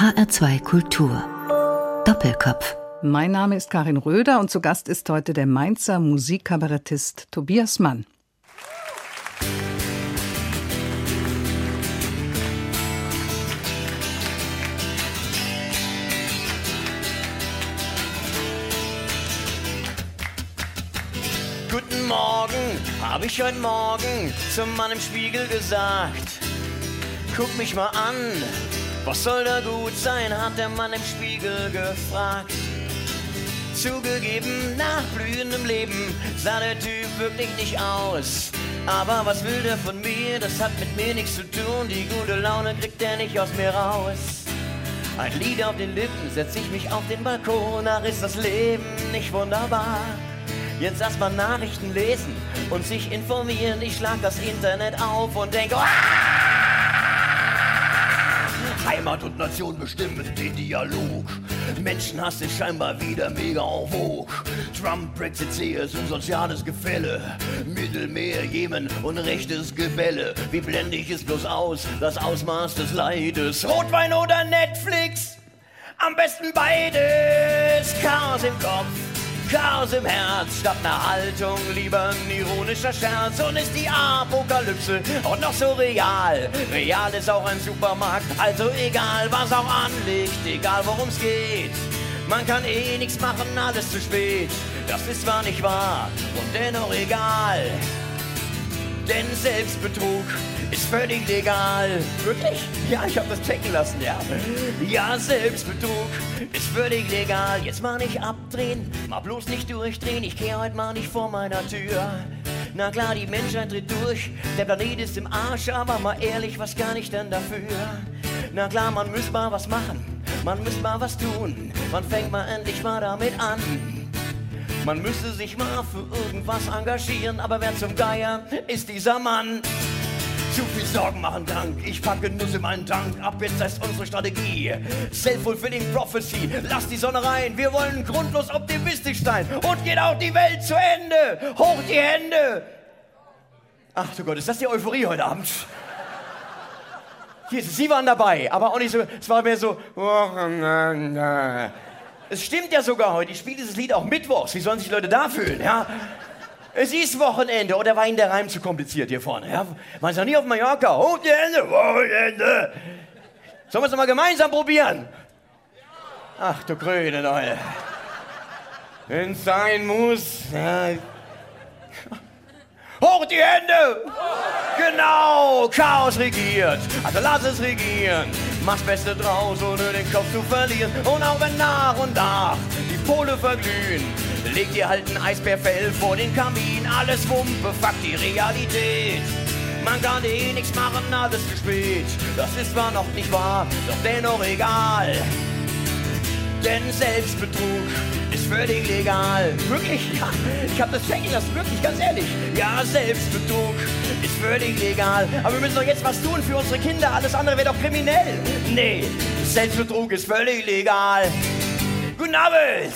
HR2 Kultur. Doppelkopf. Mein Name ist Karin Röder und zu Gast ist heute der Mainzer Musikkabarettist Tobias Mann. Guten Morgen, habe ich heute Morgen zum Mann im Spiegel gesagt. Guck mich mal an, was soll da gut sein, hat der Mann im Spiegel gefragt. Zugegeben, nach blühendem Leben sah der Typ wirklich nicht aus. Aber was will der von mir? Das hat mit mir nichts zu tun. Die gute Laune kriegt er nicht aus mir raus. Ein Lied auf den Lippen, setz ich mich auf den Balkon. Ach, ist das Leben nicht wunderbar? Jetzt erstmal Nachrichten lesen und sich informieren. Ich schlag das Internet auf und denk, oh, Heimat und Nation bestimmen den Dialog. Menschenhass ist scheinbar wieder mega en vogue. Trump, Brexit, CS und soziales Gefälle. Mittelmeer, Jemen und rechtes Gebälle. Wie blende ich es bloß aus, das Ausmaß des Leides? Rotwein oder Netflix? Am besten beides. Chaos im Kopf Chaos im Herz statt einer Haltung, lieber ein ironischer Scherz. Und ist die Apokalypse auch noch so real? Real ist auch ein Supermarkt, also egal was auch anliegt, egal worum es geht. Man kann eh nichts machen, alles zu spät. Das ist zwar nicht wahr und dennoch egal. Denn Selbstbetrug ist völlig legal. Wirklich? Ja, ich hab das checken lassen, ja. Ja, Selbstbetrug ist völlig legal. Jetzt mal nicht abdrehen, mal bloß nicht durchdrehen. Ich kehr heute mal nicht vor meiner Tür. Na klar, die Menschheit dreht durch, der Planet ist im Arsch, aber mal ehrlich, was kann ich denn dafür? Na klar, man muss mal was machen, man muss mal was tun, man fängt mal endlich mal damit an. Man müsste sich mal für irgendwas engagieren, aber wer zum Geier ist dieser Mann? Zu viel Sorgen machen Dank. Ich packe Nuss in meinen Tank. Ab jetzt ist unsere Strategie. Self-fulfilling Prophecy. Lass die Sonne rein. Wir wollen grundlos optimistisch sein. Und geht auch die Welt zu Ende. Hoch die Hände. Ach du Gott, ist das die Euphorie heute Abend? Hier, Sie waren dabei, aber auch nicht so. Es war mehr so. Es stimmt ja sogar heute. Ich spiele dieses Lied auch mittwochs. Wie sollen sich Leute da fühlen? Ja? Es ist Wochenende oder war Ihnen der Reim zu kompliziert hier vorne? Ja? Man ist noch nie auf Mallorca. Wochenende, Wochenende. Sollen wir es mal gemeinsam probieren? Ach du grüne Leute. Wenn es sein muss. Ja. Hoch die Hände! Genau, Chaos regiert. Also lass es regieren. Mach's Beste draus, ohne den Kopf zu verlieren. Und auch wenn nach und nach die Pole verglühen, leg dir halt ein Eisbärfell vor den Kamin. Alles Wumpe, fuck die Realität. Man kann eh nichts machen, alles zu spät. Das ist zwar noch nicht wahr, doch dennoch egal. Denn Selbstbetrug ist völlig legal. Wirklich? Ja, ich hab das checken lassen, wirklich, ganz ehrlich. Ja, Selbstbetrug ist völlig legal. Aber wir müssen doch jetzt was tun für unsere Kinder. Alles andere wäre doch kriminell. Nee, Selbstbetrug ist völlig legal. Guten Abend!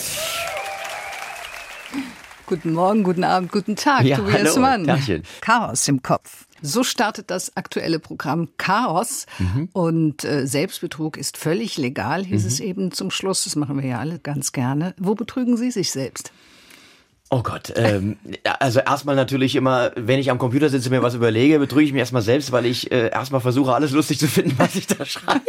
Guten Morgen, guten Abend, guten Tag, Ja, Tobias hallo, Mann. Tagchen. Chaos im Kopf. So startet das aktuelle Programm Chaos. Mhm. Und äh, Selbstbetrug ist völlig legal, hieß Mhm. es eben zum Schluss. Das machen wir ja alle ganz gerne. Wo betrügen Sie sich selbst? Oh Gott, ähm, also erstmal natürlich immer, wenn ich am Computer sitze und mir was überlege, betrüge ich mich erstmal selbst, weil ich äh, erstmal versuche, alles lustig zu finden, was ich da schreibe.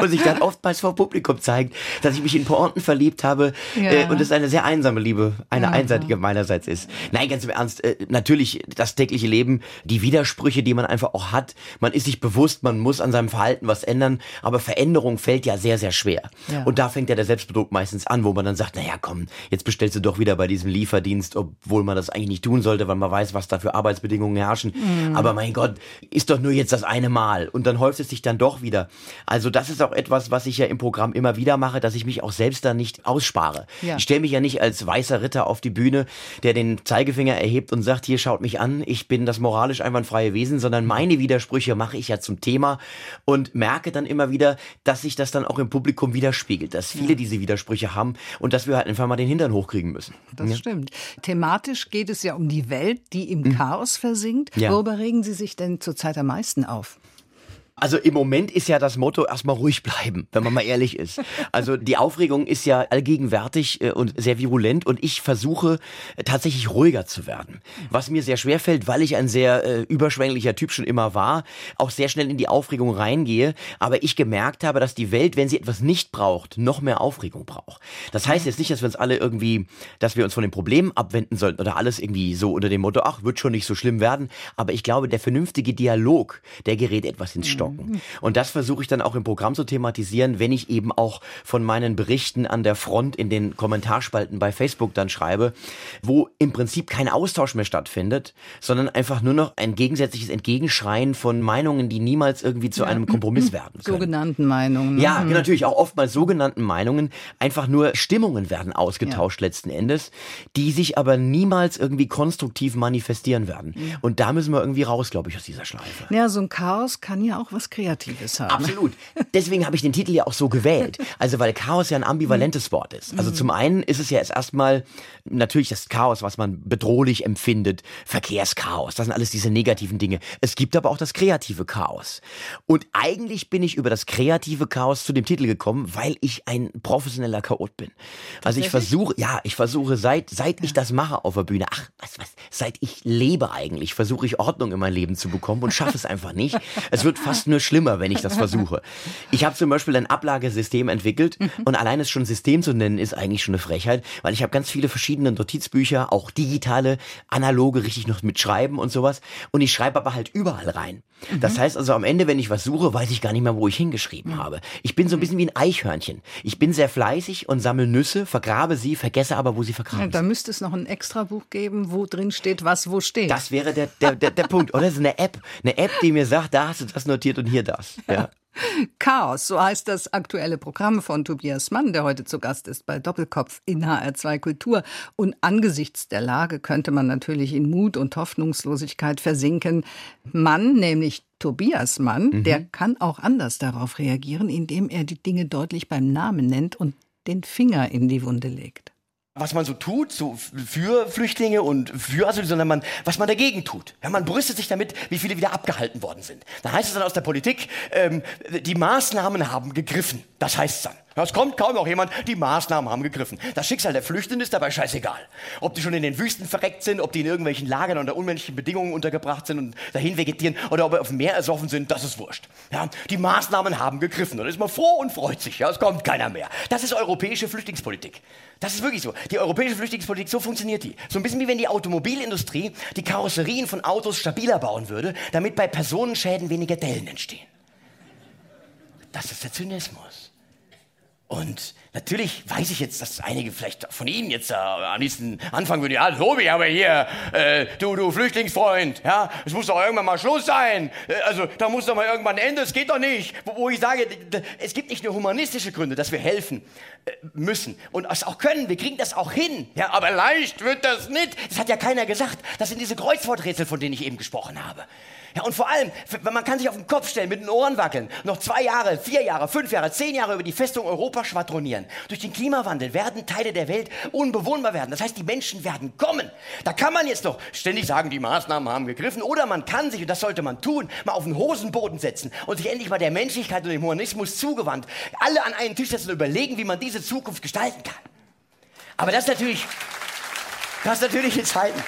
Und sich dann oftmals vor Publikum zeigt, dass ich mich in Pointen verliebt habe Ja. äh, und es eine sehr einsame Liebe, eine einseitige meinerseits ist. Nein, ganz im Ernst, äh, natürlich das tägliche Leben, die Widersprüche, die man einfach auch hat. Man ist sich bewusst, man muss an seinem Verhalten was ändern, aber Veränderung fällt ja sehr, sehr schwer. Ja. Und da fängt ja der Selbstbetrug meistens an, wo man dann sagt, naja, komm, jetzt bestellst du doch wieder bei diesem Lieferdienst, obwohl man das eigentlich nicht tun sollte, weil man weiß, was da für Arbeitsbedingungen herrschen. Aber mein Gott, ist doch nur jetzt das eine Mal. Und dann häuft es sich dann doch wieder. Also das ist auch etwas, was ich ja im Programm immer wieder mache, dass ich mich auch selbst da nicht ausspare. Ja. Ich stelle mich ja nicht als weißer Ritter auf die Bühne, der den Zeigefinger erhebt und sagt, hier schaut mich an, ich bin das moralisch einwandfreie Wesen, sondern meine Widersprüche mache ich ja zum Thema und merke dann immer wieder, dass sich das dann auch im Publikum widerspiegelt, dass viele diese Widersprüche haben und dass wir halt einfach mal den Hintern hochkriegen müssen. Das stimmt. Thematisch geht es ja um die Welt, die im Chaos versinkt. Mhm. Ja. Worüber regen Sie sich denn zurzeit am meisten auf? Also im Moment ist ja das Motto erstmal ruhig bleiben, wenn man mal ehrlich ist. Also die Aufregung ist ja allgegenwärtig äh, und sehr virulent und ich versuche äh, tatsächlich ruhiger zu werden. Was mir sehr schwer fällt, weil ich ein sehr äh, überschwänglicher Typ schon immer war, auch sehr schnell in die Aufregung reingehe, aber ich gemerkt habe, dass die Welt, wenn sie etwas nicht braucht, noch mehr Aufregung braucht. Das heißt jetzt nicht, dass wir uns alle irgendwie, dass wir uns von den Problemen abwenden sollten oder alles irgendwie so unter dem Motto, ach, wird schon nicht so schlimm werden, aber ich glaube, der vernünftige Dialog, der gerät etwas ins Stocken. Mhm. Und das versuche ich dann auch im Programm zu thematisieren, wenn ich eben auch von meinen Berichten an der Front in den Kommentarspalten bei Facebook dann schreibe, wo im Prinzip kein Austausch mehr stattfindet, sondern einfach nur noch ein gegensätzliches Entgegenschreien von Meinungen, die niemals irgendwie zu ja. einem Kompromiss werden können. Sogenannten Meinungen. Ne? Ja, natürlich auch oftmals sogenannten Meinungen. Einfach nur Stimmungen werden ausgetauscht ja. letzten Endes, die sich aber niemals irgendwie konstruktiv manifestieren werden. Ja. Und da müssen wir irgendwie raus, glaube ich, aus dieser Schleife. Ja, so ein Chaos kann ja auch was Kreatives haben. Absolut. Deswegen habe ich den Titel ja auch so gewählt. Also weil Chaos ja ein ambivalentes mhm. Wort ist. Also mhm. zum einen ist es ja erstmal natürlich das Chaos, was man bedrohlich empfindet. Verkehrschaos, das sind alles diese negativen Dinge. Es gibt aber auch das kreative Chaos. Und eigentlich bin ich über das kreative Chaos zu dem Titel gekommen, weil ich ein professioneller Chaot bin. Also ich versuche, ja, ich versuche seit, seit ja. ich das mache auf der Bühne, ach, was, was, seit ich lebe eigentlich, versuche ich Ordnung in mein Leben zu bekommen und schaffe es einfach nicht. Es wird fast nur schlimmer, wenn ich das versuche. Ich habe zum Beispiel ein Ablagesystem entwickelt mhm. und allein es schon System zu nennen, ist eigentlich schon eine Frechheit, weil ich habe ganz viele verschiedene Notizbücher, auch digitale, analoge, richtig noch mit Schreiben und sowas. Und ich schreibe aber halt überall rein. Das mhm. heißt also am Ende, wenn ich was suche, weiß ich gar nicht mehr, wo ich hingeschrieben habe. Ich bin so ein bisschen wie ein Eichhörnchen. Ich bin sehr fleißig und sammle Nüsse, vergrabe sie, vergesse aber, wo sie vergraben sind. Da müsste es noch ein extra Buch geben, wo drin steht, was wo steht. Das wäre der, der, der, der Punkt. Oder so eine App. Eine App, die mir sagt, da hast du das notiert und hier das. Ja. Chaos, so heißt das aktuelle Programm von Tobias Mann, der heute zu Gast ist bei Doppelkopf in HR2 Kultur. Und angesichts der Lage könnte man natürlich in Mut und Hoffnungslosigkeit versinken. Mann, nämlich Tobias Mann, mhm. der kann auch anders darauf reagieren, indem er die Dinge deutlich beim Namen nennt und den Finger in die Wunde legt was man so tut, so für Flüchtlinge und für Asyl, sondern man, was man dagegen tut. Ja, man brüstet sich damit, wie viele wieder abgehalten worden sind. Da heißt es dann aus der Politik, ähm, die Maßnahmen haben gegriffen. Das heißt dann. Es kommt kaum noch jemand, die Maßnahmen haben gegriffen. Das Schicksal der Flüchtenden ist dabei scheißegal. Ob die schon in den Wüsten verreckt sind, ob die in irgendwelchen Lagern unter unmenschlichen Bedingungen untergebracht sind und dahin vegetieren oder ob sie auf dem Meer ersoffen sind, das ist wurscht. Ja, die Maßnahmen haben gegriffen. Und ist man froh und freut sich. Ja, es kommt keiner mehr. Das ist europäische Flüchtlingspolitik. Das ist wirklich so. Die europäische Flüchtlingspolitik, so funktioniert die. So ein bisschen wie wenn die Automobilindustrie die Karosserien von Autos stabiler bauen würde, damit bei Personenschäden weniger Dellen entstehen. Das ist der Zynismus. Und natürlich weiß ich jetzt, dass einige vielleicht von Ihnen jetzt äh, am liebsten anfangen würden, ja, Tobi, aber hier, äh, du, du Flüchtlingsfreund, ja, es muss doch irgendwann mal Schluss sein. Äh, also, da muss doch mal irgendwann ein Ende, es geht doch nicht. Wo, wo, ich sage, es gibt nicht nur humanistische Gründe, dass wir helfen äh, müssen und es auch können, wir kriegen das auch hin. Ja, aber leicht wird das nicht. Das hat ja keiner gesagt. Das sind diese Kreuzworträtsel, von denen ich eben gesprochen habe. Ja, und vor allem, man kann sich auf den Kopf stellen, mit den Ohren wackeln, noch zwei Jahre, vier Jahre, fünf Jahre, zehn Jahre über die Festung Europa schwadronieren. Durch den Klimawandel werden Teile der Welt unbewohnbar werden. Das heißt, die Menschen werden kommen. Da kann man jetzt doch ständig sagen, die Maßnahmen haben gegriffen. Oder man kann sich, und das sollte man tun, mal auf den Hosenboden setzen und sich endlich mal der Menschlichkeit und dem Humanismus zugewandt, alle an einen Tisch setzen und überlegen, wie man diese Zukunft gestalten kann. Aber das ist natürlich, das ist natürlich in Zeiten.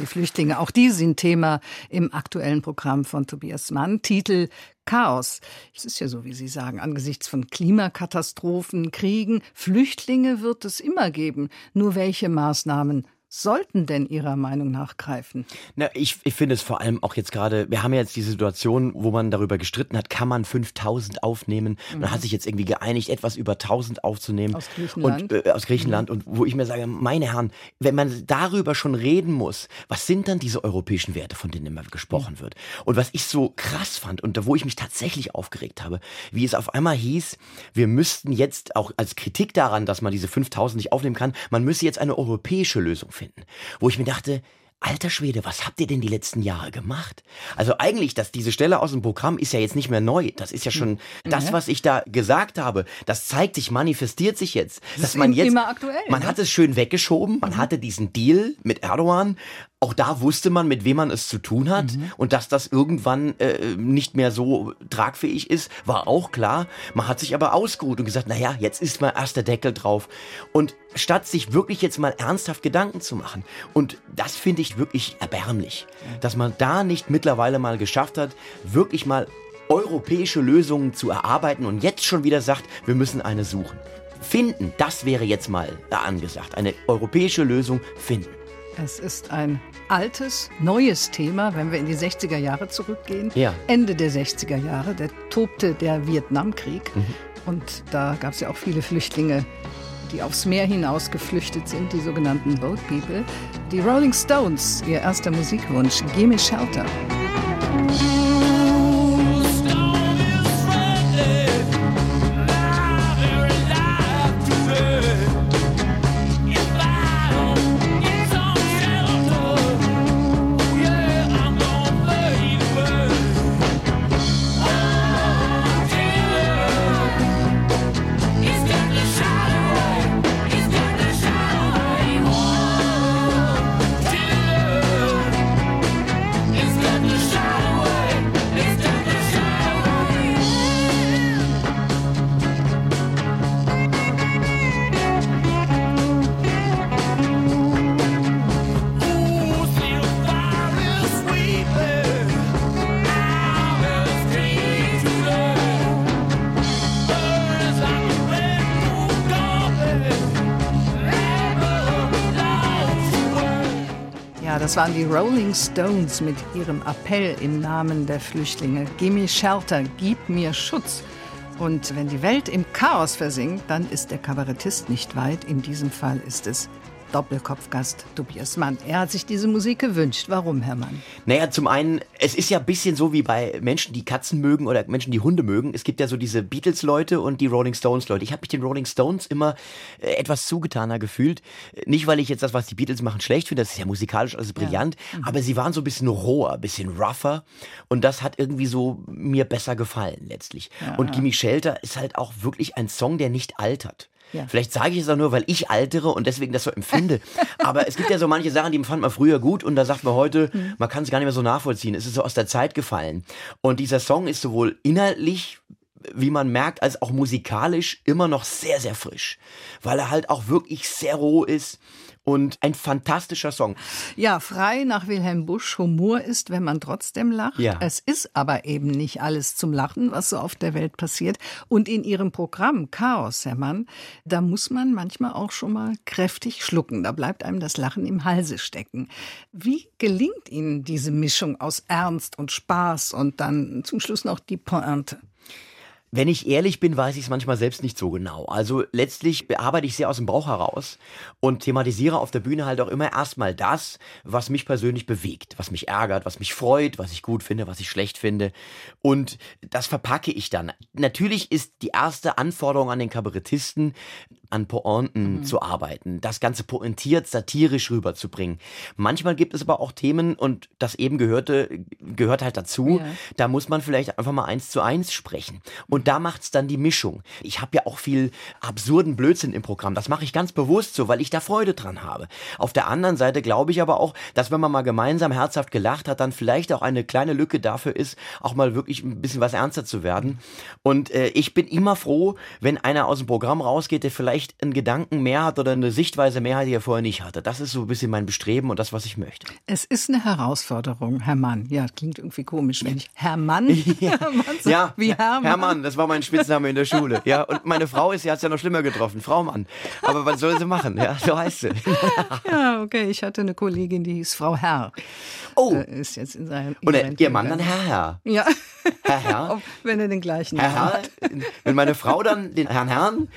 Die Flüchtlinge, auch die sind Thema im aktuellen Programm von Tobias Mann. Titel Chaos. Es ist ja so, wie Sie sagen, angesichts von Klimakatastrophen, Kriegen, Flüchtlinge wird es immer geben. Nur welche Maßnahmen sollten denn Ihrer Meinung nach greifen? Na, ich, ich finde es vor allem auch jetzt gerade, wir haben ja jetzt die Situation, wo man darüber gestritten hat, kann man 5000 aufnehmen? Mhm. Man hat sich jetzt irgendwie geeinigt, etwas über 1000 aufzunehmen. Aus Griechenland. Und, äh, aus Griechenland. Mhm. Und wo ich mir sage, meine Herren, wenn man darüber schon reden muss, was sind dann diese europäischen Werte, von denen immer gesprochen mhm. wird? Und was ich so krass fand und wo ich mich tatsächlich aufgeregt habe, wie es auf einmal hieß, wir müssten jetzt auch als Kritik daran, dass man diese 5000 nicht aufnehmen kann, man müsse jetzt eine europäische Lösung finden finden. Wo ich mir dachte, alter Schwede, was habt ihr denn die letzten Jahre gemacht? Also eigentlich, dass diese Stelle aus dem Programm ist ja jetzt nicht mehr neu. Das ist ja schon mhm. das, was ich da gesagt habe. Das zeigt sich, manifestiert sich jetzt. Das dass man jetzt, immer aktuell. Man ne? hat es schön weggeschoben. Man mhm. hatte diesen Deal mit Erdogan. Auch da wusste man, mit wem man es zu tun hat. Mhm. Und dass das irgendwann äh, nicht mehr so tragfähig ist, war auch klar. Man hat sich aber ausgeruht und gesagt, na ja, jetzt ist mal erst der Deckel drauf. Und statt sich wirklich jetzt mal ernsthaft Gedanken zu machen. Und das finde ich wirklich erbärmlich, dass man da nicht mittlerweile mal geschafft hat, wirklich mal europäische Lösungen zu erarbeiten und jetzt schon wieder sagt, wir müssen eine suchen. Finden, das wäre jetzt mal angesagt. Eine europäische Lösung finden. Es ist ein altes, neues Thema, wenn wir in die 60er Jahre zurückgehen. Ja. Ende der 60er Jahre, da tobte der Vietnamkrieg. Mhm. Und da gab es ja auch viele Flüchtlinge, die aufs Meer hinaus geflüchtet sind, die sogenannten Boat People. Die Rolling Stones, ihr erster Musikwunsch, Gimme Shelter. Das waren die Rolling Stones mit ihrem Appell im Namen der Flüchtlinge. Gimme Shelter, gib mir Schutz. Und wenn die Welt im Chaos versinkt, dann ist der Kabarettist nicht weit. In diesem Fall ist es Doppelkopfgast Tobias Mann. Er hat sich diese Musik gewünscht. Warum, Herr Mann? Naja, zum einen, es ist ja ein bisschen so wie bei Menschen, die Katzen mögen oder Menschen, die Hunde mögen. Es gibt ja so diese Beatles-Leute und die Rolling Stones-Leute. Ich habe mich den Rolling Stones immer äh, etwas zugetaner gefühlt. Nicht, weil ich jetzt das, was die Beatles machen, schlecht finde. Das ist ja musikalisch alles brillant. Ja. Mhm. Aber sie waren so ein bisschen roher, ein bisschen rougher. Und das hat irgendwie so mir besser gefallen letztlich. Ja. Und Gimme Shelter ist halt auch wirklich ein Song, der nicht altert. Ja. Vielleicht sage ich es auch nur, weil ich altere und deswegen das so empfinde. Aber es gibt ja so manche Sachen, die fand man früher gut und da sagt man heute, mhm. man kann es gar nicht mehr so nachvollziehen. Es ist so aus der Zeit gefallen. Und dieser Song ist sowohl inhaltlich wie man merkt, als auch musikalisch immer noch sehr, sehr frisch, weil er halt auch wirklich sehr roh ist und ein fantastischer Song. Ja, frei nach Wilhelm Busch. Humor ist, wenn man trotzdem lacht. Ja. Es ist aber eben nicht alles zum Lachen, was so auf der Welt passiert. Und in Ihrem Programm Chaos, Herr Mann, da muss man manchmal auch schon mal kräftig schlucken. Da bleibt einem das Lachen im Halse stecken. Wie gelingt Ihnen diese Mischung aus Ernst und Spaß und dann zum Schluss noch die Pointe? Wenn ich ehrlich bin, weiß ich es manchmal selbst nicht so genau. Also letztlich bearbeite ich sehr aus dem Bauch heraus und thematisiere auf der Bühne halt auch immer erstmal das, was mich persönlich bewegt, was mich ärgert, was mich freut, was ich gut finde, was ich schlecht finde. Und das verpacke ich dann. Natürlich ist die erste Anforderung an den Kabarettisten, an Pointen mhm. zu arbeiten, das Ganze pointiert, satirisch rüberzubringen. Manchmal gibt es aber auch Themen, und das eben gehörte, gehört halt dazu, ja. da muss man vielleicht einfach mal eins zu eins sprechen. Und da macht's dann die Mischung. Ich habe ja auch viel absurden Blödsinn im Programm. Das mache ich ganz bewusst so, weil ich da Freude dran habe. Auf der anderen Seite glaube ich aber auch, dass wenn man mal gemeinsam herzhaft gelacht hat, dann vielleicht auch eine kleine Lücke dafür ist, auch mal wirklich ein bisschen was ernster zu werden. Und äh, ich bin immer froh, wenn einer aus dem Programm rausgeht, der vielleicht vielleicht einen Gedanken mehr hat oder eine Sichtweise mehr hat, die er vorher nicht hatte. Das ist so ein bisschen mein Bestreben und das, was ich möchte. Es ist eine Herausforderung, Herr Mann. Ja, klingt irgendwie komisch, wenn ich Herr Mann, ja, Herr Mann so ja wie Herr Mann. Mann, das war mein Spitzname in der Schule. Ja, und meine Frau ist, sie hat es ja noch schlimmer getroffen, Frau Mann. Aber was soll sie machen? Ja, so heißt sie. ja, okay. Ich hatte eine Kollegin, die hieß Frau Herr. Oh. Äh, ist jetzt in seinem Und ihr Mann dann Herr Herr. Ja. Herr Herr. wenn er den gleichen Herr Herr. Wenn meine Frau dann den Herrn Herrn,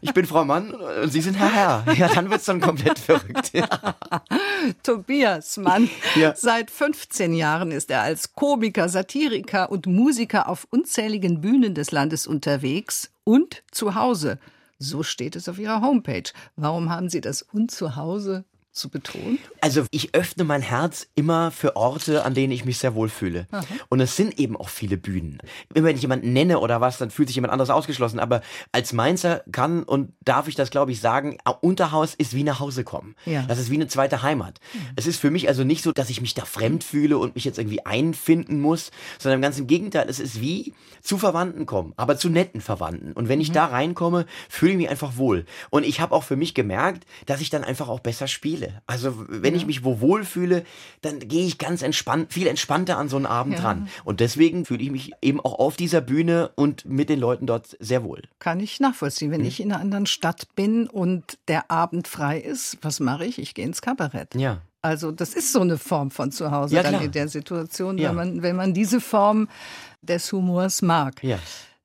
ich bin Frau Mann und Sie sind Herr Herr. Ja, dann wird's dann komplett verrückt. Ja. Tobias Mann. Ja. Seit 15 Jahren ist er als Komiker, Satiriker und Musiker auf unzähligen Bühnen des Landes unterwegs und zu Hause. So steht es auf Ihrer Homepage. Warum haben Sie das und zu Hause zu betonen? Also ich öffne mein Herz immer für Orte, an denen ich mich sehr wohl fühle. Aha. Und es sind eben auch viele Bühnen. Immer wenn ich jemanden nenne oder was, dann fühlt sich jemand anderes ausgeschlossen. Aber als Mainzer kann und darf ich das, glaube ich, sagen, Unterhaus ist wie nach Hause kommen. Ja. Das ist wie eine zweite Heimat. Mhm. Es ist für mich also nicht so, dass ich mich da fremd fühle und mich jetzt irgendwie einfinden muss, sondern ganz im Gegenteil, es ist wie zu Verwandten kommen, aber zu netten Verwandten. Und wenn ich mhm. da reinkomme, fühle ich mich einfach wohl. Und ich habe auch für mich gemerkt, dass ich dann einfach auch besser spiele. Also wenn ja. ich mich wo wohl fühle, dann gehe ich ganz entspannt, viel entspannter an so einen Abend ja. ran. Und deswegen fühle ich mich eben auch auf dieser Bühne und mit den Leuten dort sehr wohl. Kann ich nachvollziehen. Wenn mhm. ich in einer anderen Stadt bin und der Abend frei ist, was mache ich? Ich gehe ins Kabarett. Ja. Also das ist so eine Form von Zuhause ja, dann in der Situation, wenn, man, wenn man diese Form des Humors mag. Ja.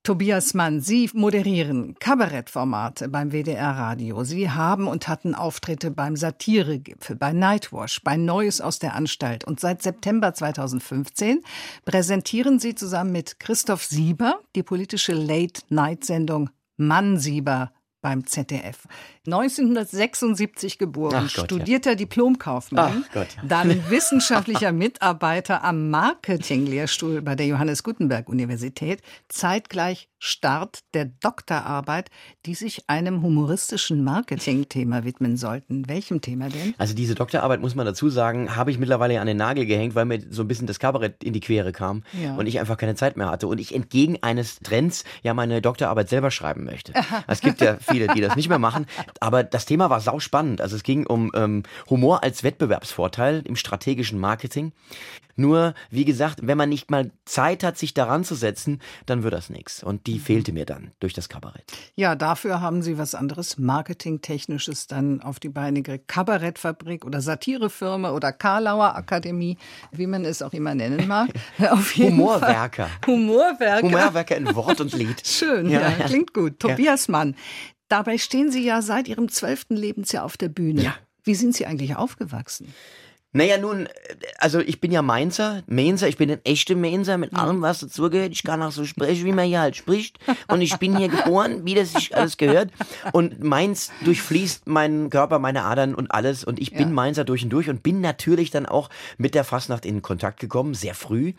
Tobias Mann, Sie moderieren Kabarettformate beim WDR Radio. Sie haben und hatten Auftritte beim Satiregipfel, bei Nightwash, bei Neues aus der Anstalt. Und seit September 2015 präsentieren Sie zusammen mit Christoph Sieber die politische Late-Night-Sendung Mann Sieber beim ZDF. 1976 geboren, Gott, studierter ja. Diplomkaufmann, Gott, ja. dann wissenschaftlicher Mitarbeiter am Marketinglehrstuhl bei der Johannes Gutenberg Universität, zeitgleich Start der Doktorarbeit, die sich einem humoristischen Marketingthema widmen sollten. Welchem Thema denn? Also diese Doktorarbeit, muss man dazu sagen, habe ich mittlerweile an den Nagel gehängt, weil mir so ein bisschen das Kabarett in die Quere kam ja. und ich einfach keine Zeit mehr hatte und ich entgegen eines Trends ja meine Doktorarbeit selber schreiben möchte. es gibt ja viele, die das nicht mehr machen, aber das Thema war sauspannend. Also es ging um ähm, Humor als Wettbewerbsvorteil im strategischen Marketing. Nur, wie gesagt, wenn man nicht mal Zeit hat, sich daran zu setzen, dann wird das nichts. Und die mhm. fehlte mir dann durch das Kabarett. Ja, dafür haben Sie was anderes Marketingtechnisches dann auf die Beine gekriegt. Kabarettfabrik oder Satirefirma oder Karlauer Akademie, wie man es auch immer nennen mag. Auf jeden Humorwerker. Fall. Humorwerker. Humorwerker in Wort und Lied. Schön, ja, ja klingt gut. Tobias Mann, dabei stehen Sie ja seit Ihrem zwölften Lebensjahr auf der Bühne. Ja. Wie sind Sie eigentlich aufgewachsen? Naja, nun, also ich bin ja Mainzer, Mainzer, ich bin ein echter Mainzer mit allem, was dazugehört. Ich kann auch so sprechen, wie man hier halt spricht. Und ich bin hier geboren, wie das sich alles gehört. Und Mainz durchfließt meinen Körper, meine Adern und alles. Und ich bin ja. Mainzer durch und durch und bin natürlich dann auch mit der Fastnacht in Kontakt gekommen, sehr früh.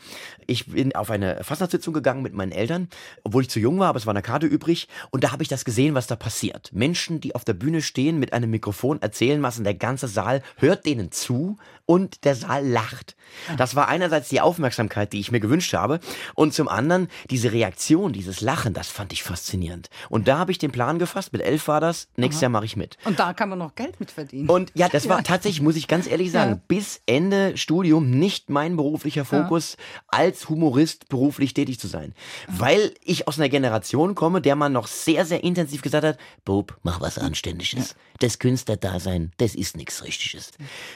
Ich bin auf eine Fastnachtssitzung gegangen mit meinen Eltern, obwohl ich zu jung war, aber es war eine Karte übrig. Und da habe ich das gesehen, was da passiert. Menschen, die auf der Bühne stehen, mit einem Mikrofon erzählen was und der ganze Saal hört denen zu und der Saal lacht. Das war einerseits die Aufmerksamkeit, die ich mir gewünscht habe und zum anderen diese Reaktion, dieses Lachen, das fand ich faszinierend. Und da habe ich den Plan gefasst, mit elf war das, nächstes Aha. Jahr mache ich mit. Und da kann man noch Geld mit verdienen. Und ja, das war tatsächlich, muss ich ganz ehrlich sagen, ja. bis Ende Studium nicht mein beruflicher Fokus, ja. als Humorist beruflich tätig zu sein. Weil ich aus einer Generation komme, der man noch sehr, sehr intensiv gesagt hat, Bob, mach was Anständiges. Das Künstlerdasein, das ist nichts Richtiges.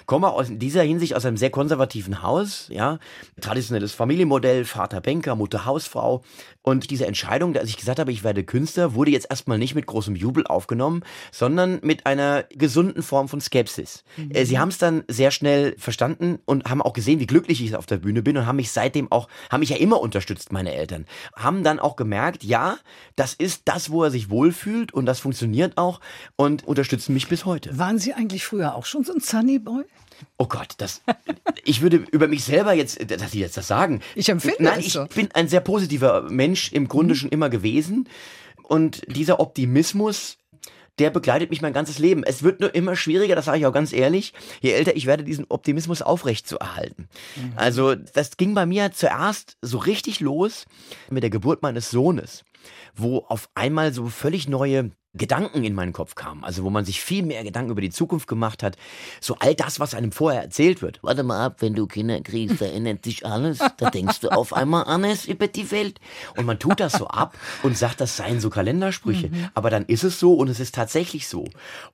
Komme aus dieser Hinsicht aus einem sehr konservativen Haus, ja, traditionelles Familienmodell, Vater Banker, Mutter Hausfrau. Und diese Entscheidung, als ich gesagt habe, ich werde Künstler, wurde jetzt erstmal nicht mit großem Jubel aufgenommen, sondern mit einer gesunden Form von Skepsis. Mhm. Äh, sie haben es dann sehr schnell verstanden und haben auch gesehen, wie glücklich ich auf der Bühne bin und haben mich seitdem auch, haben mich ja immer unterstützt, meine Eltern. Haben dann auch gemerkt, ja, das ist das, wo er sich wohlfühlt und das funktioniert auch und unterstützen mich bis heute. Waren Sie eigentlich früher auch schon so ein Sunny Boy? Oh Gott, das. Ich würde über mich selber jetzt, dass Sie jetzt das sagen. Ich empfinde Nein, ich so. bin ein sehr positiver Mensch im Grunde mhm. schon immer gewesen. Und dieser Optimismus, der begleitet mich mein ganzes Leben. Es wird nur immer schwieriger, das sage ich auch ganz ehrlich, je älter ich werde, diesen Optimismus aufrecht zu erhalten. Mhm. Also, das ging bei mir zuerst so richtig los mit der Geburt meines Sohnes, wo auf einmal so völlig neue Gedanken in meinen Kopf kamen, also wo man sich viel mehr Gedanken über die Zukunft gemacht hat, so all das, was einem vorher erzählt wird. Warte mal ab, wenn du Kinder kriegst, da ändert sich alles, da denkst du auf einmal anders über die Welt. Und man tut das so ab und sagt, das seien so Kalendersprüche. Mhm. Aber dann ist es so und es ist tatsächlich so.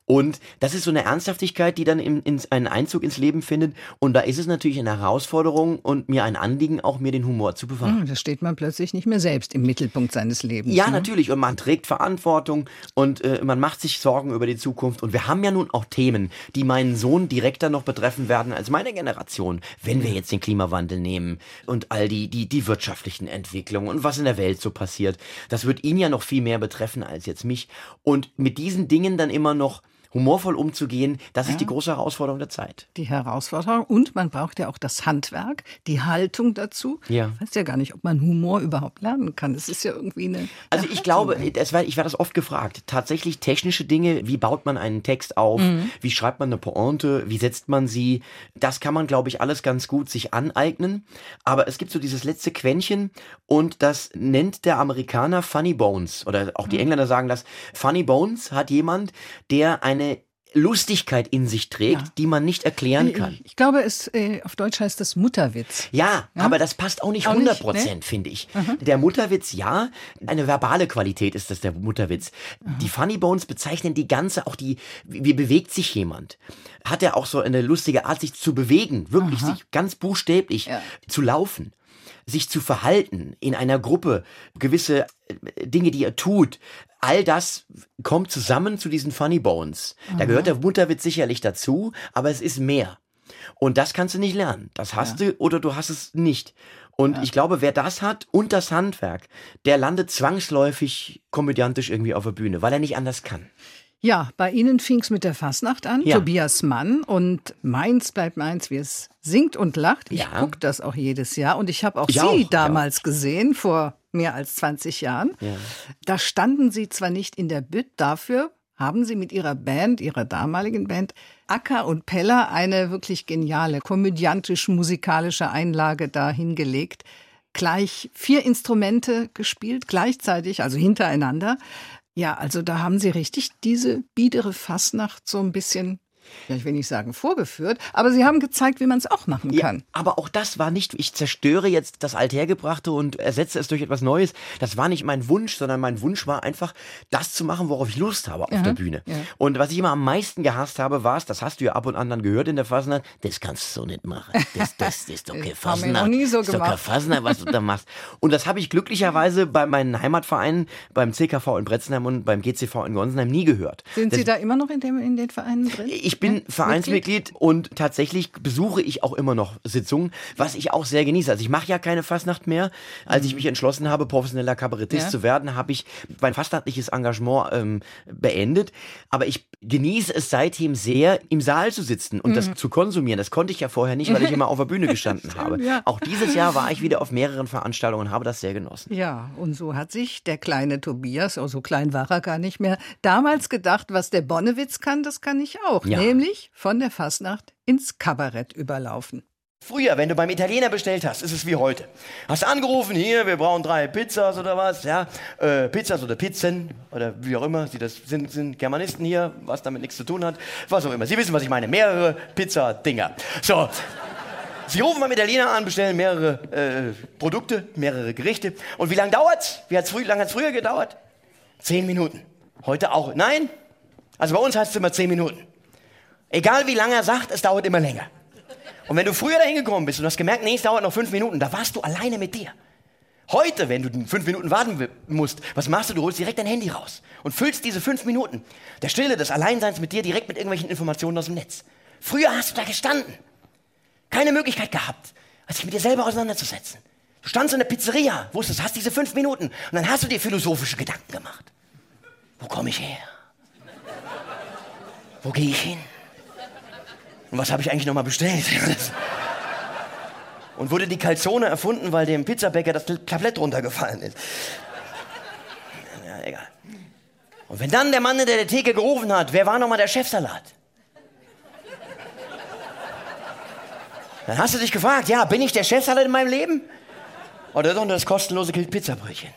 Und das ist so eine Ernsthaftigkeit, die dann in, in einen Einzug ins Leben findet. Und da ist es natürlich eine Herausforderung und mir ein Anliegen, auch mir den Humor zu bewahren. Mhm, da steht man plötzlich nicht mehr selbst im Mittelpunkt seines Lebens. Ja, ne? natürlich. Und man trägt Verantwortung und und äh, man macht sich Sorgen über die Zukunft. Und wir haben ja nun auch Themen, die meinen Sohn direkter noch betreffen werden als meine Generation, wenn wir jetzt den Klimawandel nehmen und all die, die, die wirtschaftlichen Entwicklungen und was in der Welt so passiert. Das wird ihn ja noch viel mehr betreffen als jetzt mich. Und mit diesen Dingen dann immer noch humorvoll umzugehen, das ist die große Herausforderung der Zeit. Die Herausforderung. Und man braucht ja auch das Handwerk, die Haltung dazu. Ja. Ich weiß ja gar nicht, ob man Humor überhaupt lernen kann. Das ist ja irgendwie eine. Also ich glaube, es war, ich war das oft gefragt. Tatsächlich technische Dinge, wie baut man einen Text auf, Mhm. wie schreibt man eine Pointe, wie setzt man sie, das kann man, glaube ich, alles ganz gut sich aneignen. Aber es gibt so dieses letzte Quäntchen und das nennt der Amerikaner Funny Bones. Oder auch Mhm. die Engländer sagen das. Funny Bones hat jemand, der eine Lustigkeit in sich trägt, Ja. die man nicht erklären kann. Ich, ich glaube, es äh, auf Deutsch heißt das Mutterwitz. Ja, aber das passt auch nicht Auch 100 nicht, Prozent, finde ich. Der Mutterwitz, ja, eine verbale Qualität ist das, der Mutterwitz. Die Funny Bones bezeichnen die ganze, auch die, wie bewegt sich jemand? Hat er auch so eine lustige Art, sich zu bewegen, wirklich sich ganz buchstäblich Ja. zu laufen? sich zu verhalten in einer Gruppe, gewisse äh, Dinge, die er tut, all das kommt zusammen zu diesen Funny Bones. Da gehört der Mutterwitz sicherlich dazu, aber es ist mehr. Und das kannst du nicht lernen. Das hast du oder du hast es nicht. Und ich glaube, wer das hat und das Handwerk, der landet zwangsläufig komödiantisch irgendwie auf der Bühne, weil er nicht anders kann. Ja, bei Ihnen fing es mit der Fasnacht an, Ja. Tobias Mann und Mainz bleibt Mainz, wie es singt und lacht. Ich Ja. gucke das auch jedes Jahr und ich habe auch Ich Sie auch, ja. damals gesehen, vor mehr als 20 Jahren. Da standen Sie zwar nicht in der Bütt, dafür haben Sie mit Ihrer Band, Ihrer damaligen Band, Acker und Peller eine wirklich geniale, komödiantisch-musikalische Einlage da hingelegt. Gleich vier Instrumente gespielt, gleichzeitig, also hintereinander. Ja, also da haben Sie richtig diese biedere Fastnacht so ein bisschen, ja, ich will nicht sagen vorgeführt, aber Sie haben gezeigt, wie man es auch machen kann. Aber auch das war nicht, ich zerstöre jetzt das Althergebrachte und ersetze es durch etwas Neues. Das war nicht mein Wunsch, sondern mein Wunsch war einfach, das zu machen, worauf ich Lust habe auf der Bühne. Und was ich immer am meisten gehasst habe, war es, das hast du ja ab und an dann gehört in der Fasnacht, das kannst du so nicht machen. Das, das, das ist doch keine haben wir noch Fasnacht. nie so das ist doch keine gemacht. Fasnacht, was du da machst. Und das habe ich glücklicherweise bei meinen Heimatvereinen, beim CKV in Bretzenheim und beim GCV in Gonsenheim nie gehört. Sind Das- Sie da immer noch in, dem, in den Vereinen drin? ich bin Ja? Vereinsmitglied und tatsächlich besuche ich auch immer noch Sitzungen, was ich auch sehr genieße. Also ich mache ja keine Fastnacht mehr. Als ich mich entschlossen habe, professioneller Kabarettist Ja. zu werden, habe ich mein fastnachtliches Engagement ähm, beendet. Aber ich genieße es seitdem sehr, im Saal zu sitzen und das zu konsumieren. Das konnte ich ja vorher nicht, weil ich immer auf der Bühne gestanden habe. ja. Auch dieses Jahr war ich wieder auf mehreren Veranstaltungen und habe das sehr genossen. Ja, und so hat sich der kleine Tobias, oh, so klein war er gar nicht mehr, damals gedacht, was der Bonnewitz kann, das kann ich auch. Ja. Nämlich von der Fastnacht ins Kabarett überlaufen. Früher, wenn du beim Italiener bestellt hast, ist es wie heute. Hast angerufen, hier, wir brauchen drei Pizzas oder was, ja, äh, Pizzas oder Pizzen oder wie auch immer, Sie das sind, sind Germanisten hier, was damit nichts zu tun hat, was auch immer. Sie wissen, was ich meine, mehrere Pizza-Dinger. So. Sie rufen beim Italiener an, bestellen mehrere äh, Produkte, mehrere Gerichte. Und wie lange dauert's? Wie hat's früh, lange hat's früher gedauert? Zehn Minuten. Heute auch. Nein? Also bei uns heißt es immer zehn Minuten. Egal wie lange er sagt, es dauert immer länger. Und wenn du früher dahin gekommen bist und hast gemerkt, nee, es dauert noch fünf Minuten, da warst du alleine mit dir. Heute, wenn du fünf Minuten warten musst, was machst du? Du holst direkt dein Handy raus und füllst diese fünf Minuten der Stille, des Alleinseins mit dir direkt mit irgendwelchen Informationen aus dem Netz. Früher hast du da gestanden. Keine Möglichkeit gehabt, sich mit dir selber auseinanderzusetzen. Du standst in der Pizzeria, wusstest, hast diese fünf Minuten und dann hast du dir philosophische Gedanken gemacht. Wo komme ich her? Wo gehe ich hin? Und was habe ich eigentlich nochmal bestellt? Und wurde die Calzone erfunden, weil dem Pizzabäcker das Tablett runtergefallen ist. Ja, egal. Und wenn dann der Mann in der Theke gerufen hat, wer war nochmal der Chefsalat? Dann hast du dich gefragt, ja, bin ich der Chefsalat in meinem Leben? Oder doch nur das kostenlose Pizzabrötchen?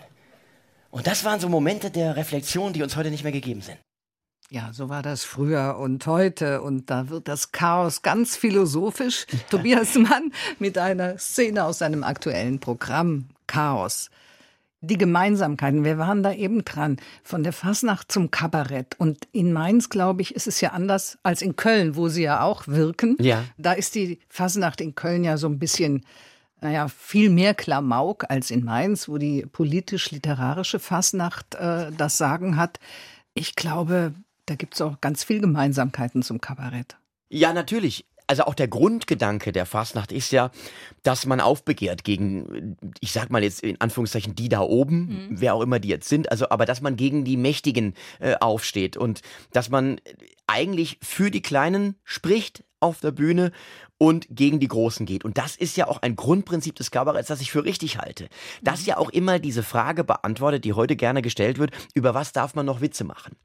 Und das waren so Momente der Reflexion, die uns heute nicht mehr gegeben sind. Ja, so war das früher und heute. Und da wird das Chaos ganz philosophisch. Tobias Mann mit einer Szene aus seinem aktuellen Programm Chaos. Die Gemeinsamkeiten, wir waren da eben dran, von der Fasnacht zum Kabarett. Und in Mainz, glaube ich, ist es ja anders als in Köln, wo Sie ja auch wirken. Ja. Da ist die Fasnacht in Köln ja so ein bisschen, naja, viel mehr Klamauk als in Mainz, wo die politisch-literarische Fasnacht äh, das Sagen hat. Ich glaube, da gibt es auch ganz viel Gemeinsamkeiten zum Kabarett. Ja, natürlich. also auch der Grundgedanke der Fastnacht ist ja, dass man aufbegehrt gegen, ich sag mal jetzt in Anführungszeichen, die da oben, mhm. wer auch immer die jetzt sind, also aber dass man gegen die Mächtigen äh, aufsteht und dass man eigentlich für die Kleinen spricht auf der Bühne und gegen die Großen geht. Und das ist ja auch ein Grundprinzip des Kabaretts, das ich für richtig halte. Das mhm. ja auch immer diese Frage beantwortet, die heute gerne gestellt wird, über was darf man noch Witze machen?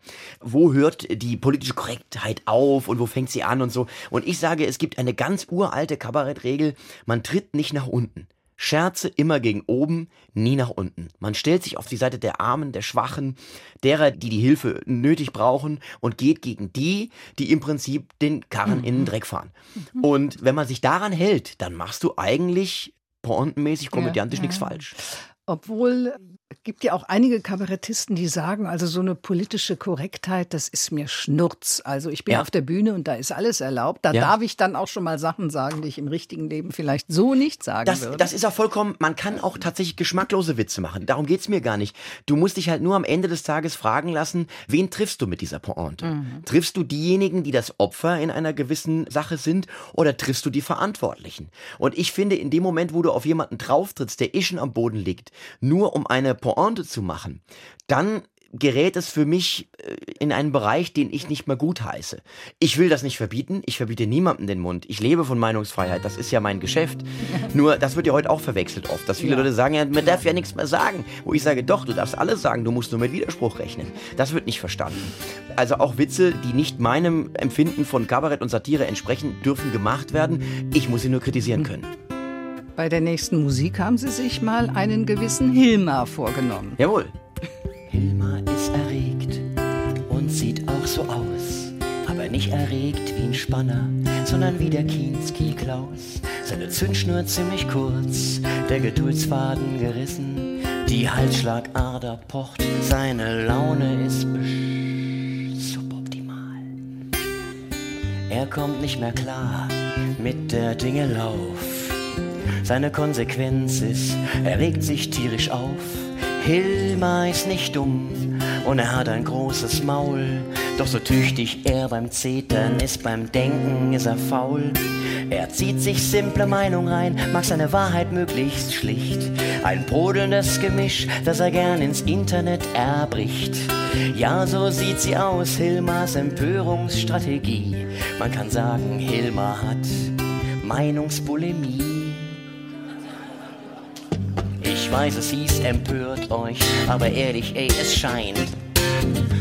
Wo hört die politische Korrektheit auf und wo fängt sie an und so? Und ich sage, es gibt eine ganz uralte Kabarettregel, man tritt nicht nach unten. Scherze immer gegen oben, nie nach unten. Man stellt sich auf die Seite der Armen, der Schwachen, derer, die die Hilfe nötig brauchen und geht gegen die, die im Prinzip den Karren in den Dreck fahren. Und wenn man sich daran hält, dann machst du eigentlich pointenmäßig, komödiantisch ja, ja. nichts falsch. Obwohl es gibt ja auch einige Kabarettisten, die sagen, also so eine politische Korrektheit, das ist mir Schnurz. Also ich bin ja. auf der Bühne und da ist alles erlaubt. Da ja. darf ich dann auch schon mal Sachen sagen, die ich im richtigen Leben vielleicht so nicht sagen das, würde. Das ist auch vollkommen, man kann auch tatsächlich geschmacklose Witze machen. Darum geht es mir gar nicht. Du musst dich halt nur am Ende des Tages fragen lassen, wen triffst du mit dieser Pointe? Mhm. Triffst du diejenigen, die das Opfer in einer gewissen Sache sind oder triffst du die Verantwortlichen? Und ich finde, in dem Moment, wo du auf jemanden drauftrittst, der eh schon am Boden liegt, nur um eine Pointe zu machen, dann gerät es für mich äh, in einen Bereich, den ich nicht mehr gut heiße. Ich will das nicht verbieten, ich verbiete niemandem den Mund. Ich lebe von Meinungsfreiheit, das ist ja mein Geschäft. Nur, das wird ja heute auch verwechselt oft, dass viele ja. Leute sagen, ja, man darf ja nichts mehr sagen. Wo ich sage, doch, du darfst alles sagen, du musst nur mit Widerspruch rechnen. Das wird nicht verstanden. Also auch Witze, die nicht meinem Empfinden von Kabarett und Satire entsprechen, dürfen gemacht werden. Ich muss sie nur kritisieren können. Bei der nächsten Musik haben Sie sich mal einen gewissen Hilmar vorgenommen. Jawohl. Hilmar ist erregt und sieht auch so aus. Aber nicht erregt wie ein Spanner, sondern wie der Kinski Klaus. Seine Zündschnur ziemlich kurz, der Geduldsfaden gerissen. Die Halsschlagader pocht, seine Laune ist suboptimal. Er kommt nicht mehr klar mit der Dinge Lauf. Seine Konsequenz ist, er regt sich tierisch auf. Hilma ist nicht dumm und er hat ein großes Maul. Doch so tüchtig er beim Zetern ist, beim Denken ist er faul. Er zieht sich simple Meinung rein, mag seine Wahrheit möglichst schlicht. Ein brodelndes Gemisch, das er gern ins Internet erbricht. Ja, so sieht sie aus, Hilmas Empörungsstrategie. Man kann sagen, Hilma hat Meinungsbulimie. Weiß, es hieß empört euch, aber ehrlich, ey, es scheint.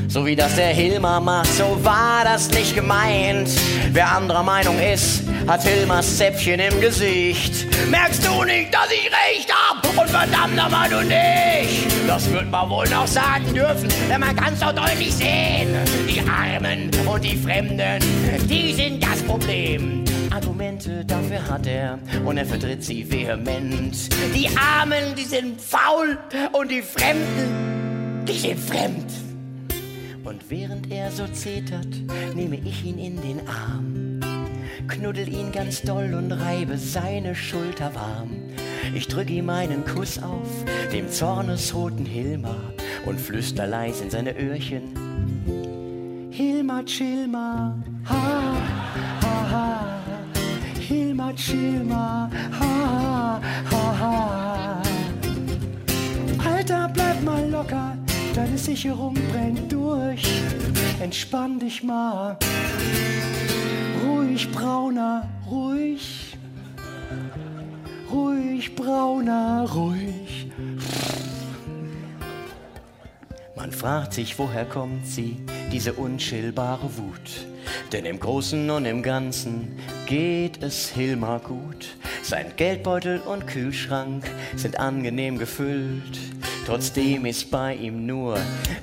So wie das der Hilmar macht, so war das nicht gemeint. Wer anderer Meinung ist, hat Hilmars Zäpfchen im Gesicht. Merkst du nicht, dass ich recht hab? Und verdammt nochmal du nicht! Das wird man wohl noch sagen dürfen, denn man kann's doch deutlich sehen. Die Armen und die Fremden, die sind das Problem. Argumente dafür hat er und er vertritt sie vehement. Die Armen, die sind faul und die Fremden, die sind fremd. Und während er so zetert, nehme ich ihn in den Arm, knuddel ihn ganz doll und reibe seine Schulter warm. Ich drück ihm einen Kuss auf, dem zornesroten Hilmar, und flüster leis in seine Öhrchen. Hilmar, Chilmar, ha, ha, ha. Hilma, Chilma, ha, ha, ha. Alter, bleib mal locker, deine Sicherung brennt durch. Entspann dich mal. Ruhig, brauner, ruhig. Ruhig, brauner, ruhig. Man fragt sich, woher kommt sie, diese unschillbare Wut. Denn im Großen und im Ganzen geht es Hilmar gut. Sein Geldbeutel und Kühlschrank sind angenehm gefüllt. Trotzdem ist bei ihm nur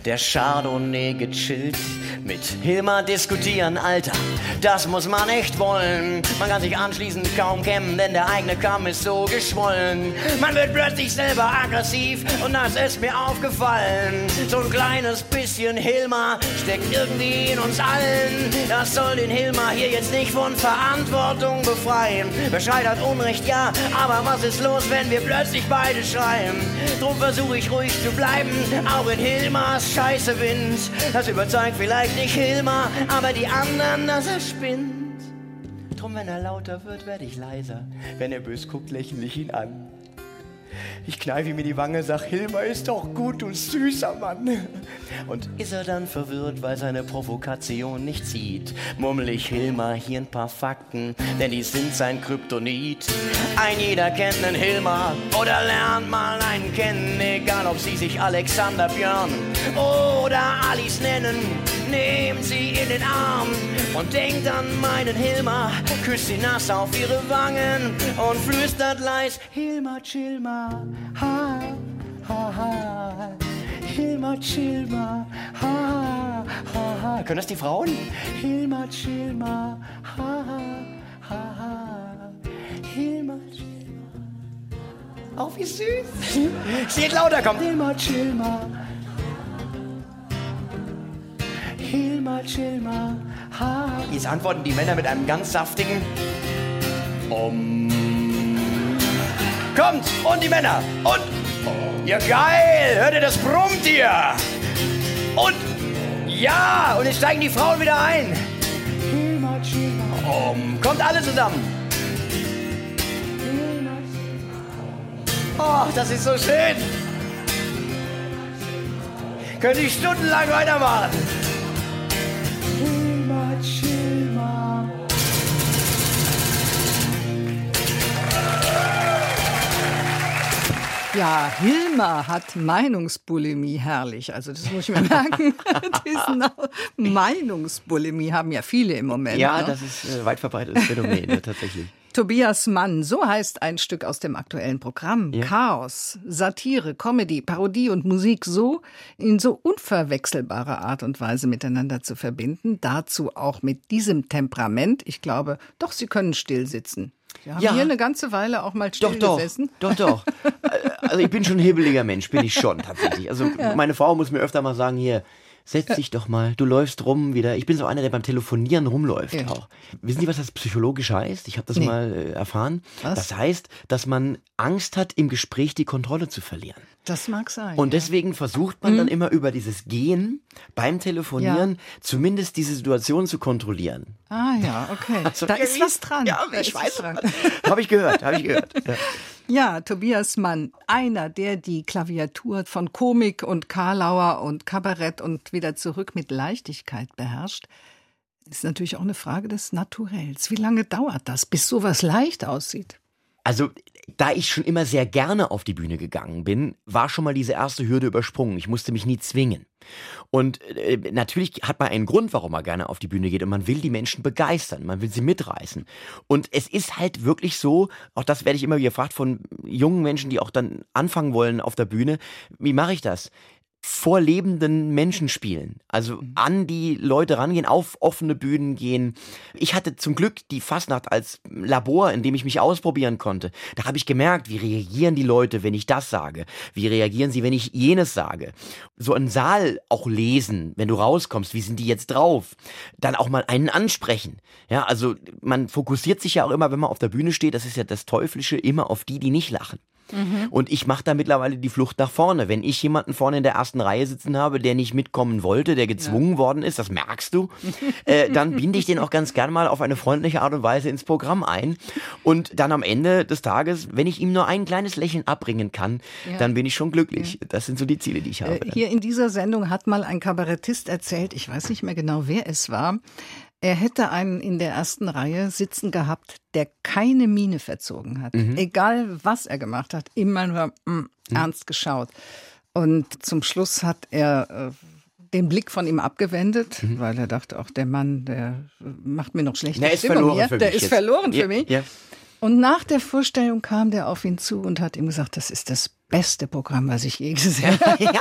der Chardonnay gechillt. Mit Hilmar diskutieren, Alter, das muss man echt wollen. Man kann sich anschließend kaum kämmen, denn der eigene Kamm ist so geschwollen. Man wird plötzlich selber aggressiv und das ist mir aufgefallen. So ein kleines bisschen Hilmar steckt irgendwie in uns allen. Das soll den Hilmar hier jetzt nicht von Verantwortung befreien. Bescheid hat Unrecht, ja, aber was ist los, wenn wir plötzlich beide schreien? Drum versuche ich ruhig zu bleiben, auch in Hilmars scheiße Wind. Das überzeugt vielleicht nicht Hilmar, aber die anderen, dass er spinnt. Drum, wenn er lauter wird, werd ich leiser. Wenn er bös guckt, lächle ich ihn an. Ich kneife in die Wange, sag, Hilmar ist doch gut, du süßer Mann. Und ist er dann verwirrt, weil seine Provokation nicht zieht, murmel ich Hilmar hier ein paar Fakten, denn die sind sein Kryptonit. Ein jeder kennt einen Hilmar oder lernt mal einen kennen, egal ob sie sich Alexander Björn oder Alice nennen. Nehmen sie in den Arm und denkt an meinen Hilmar, küsst sie nass auf ihre Wangen und flüstert leis, Hilmar, chill ha, ha, ha. Hilmar, chill mal, ha, ha, ha. Können das die Frauen? Hilmar, chill mal, ha, ha, ha. Hilmar, chill mal. Oh, wie süß. Seht lauter, kommt. Hilmar, chill mal. Chill mal, ha. Jetzt antworten die Männer mit einem ganz saftigen Om. Kommt! Und die Männer! Und. Ja, geil! Hört ihr, das brummt hier! Und. Ja! Und jetzt steigen die Frauen wieder ein! Chill mal. Om. Kommt alle zusammen! Oh, das ist so schön! Könnte ich stundenlang weitermachen! Ja, Hilmar hat Meinungsbulimie, herrlich. Also das muss ich mir merken. Meinungsbulimie haben ja viele im Moment. Ja, ne? das ist äh, weit verbreitetes Phänomen, ja, tatsächlich. Tobias Mann, so heißt ein Stück aus dem aktuellen Programm. Ja. Chaos, Satire, Comedy, Parodie und Musik so in so unverwechselbarer Art und Weise miteinander zu verbinden. Dazu auch mit diesem Temperament. Ich glaube, doch, Sie können still sitzen. Wir haben Ja. hier eine ganze Weile auch mal still Doch, doch, gesessen. doch, doch. Also ich bin schon ein hibbeliger Mensch, bin ich schon tatsächlich. Also meine Frau muss mir öfter mal sagen, hier, setz dich doch mal, du läufst rum wieder. Ich bin so einer, der beim Telefonieren rumläuft Ja. auch. Wissen Sie, was das psychologisch heißt? Ich habe das Nee. mal äh, erfahren. Was? Das heißt, dass man Angst hat, im Gespräch die Kontrolle zu verlieren. Das mag sein. Und ja. deswegen versucht man dann immer über dieses Gehen beim Telefonieren zumindest diese Situation zu kontrollieren. Ah ja, okay. Also da ist was dran. Ja, da ich weiß. dran. Habe ich gehört, habe ich gehört. Ja. Ja, Tobias Mann, einer, der die Klaviatur von Komik und Karlauer und Kabarett und wieder zurück mit Leichtigkeit beherrscht, ist natürlich auch eine Frage des Naturells. Wie lange dauert das, bis sowas leicht aussieht? Also, da ich schon immer sehr gerne auf die Bühne gegangen bin, war schon mal diese erste Hürde übersprungen. Ich musste mich nie zwingen. Und äh, natürlich hat man einen Grund, warum man gerne auf die Bühne geht. Und man will die Menschen begeistern, man will sie mitreißen. Und es ist halt wirklich so, auch das werde ich immer gefragt von jungen Menschen, die auch dann anfangen wollen auf der Bühne. Wie mache ich das? Vor lebenden Menschen spielen. Also an die Leute rangehen, auf offene Bühnen gehen. Ich hatte zum Glück die Fastnacht als Labor, in dem ich mich ausprobieren konnte. Da habe ich gemerkt, wie reagieren die Leute, wenn ich das sage? Wie reagieren sie, wenn ich jenes sage? So einen Saal auch lesen, wenn du rauskommst, wie sind die jetzt drauf? Dann auch mal einen ansprechen. Ja, also man fokussiert sich ja auch immer, wenn man auf der Bühne steht, das ist ja das Teuflische, immer auf die, die nicht lachen. Und ich mache da mittlerweile die Flucht nach vorne. Wenn ich jemanden vorne in der ersten Reihe sitzen habe, der nicht mitkommen wollte, der gezwungen worden ist, das merkst du, äh, dann binde ich den auch ganz gern mal auf eine freundliche Art und Weise ins Programm ein. Und dann am Ende des Tages, wenn ich ihm nur ein kleines Lächeln abbringen kann, Ja. dann bin ich schon glücklich. Das sind so die Ziele, die ich habe. Äh, Hier in dieser Sendung hat mal ein Kabarettist erzählt, ich weiß nicht mehr genau, wer es war, er hätte einen in der ersten Reihe sitzen gehabt, der keine Miene verzogen hat. Egal, was er gemacht hat, immer nur mm, ernst geschaut. Und zum Schluss hat er äh, den Blick von ihm abgewendet, weil er dachte, auch der Mann, der äh, macht mir noch schlechte Der ist Stimmung verloren hier. für der mich ist jetzt. verloren für Ja, mich. ja. Und nach der Vorstellung kam der auf ihn zu und hat ihm gesagt, das ist das beste Programm, was ich je gesehen habe. ja,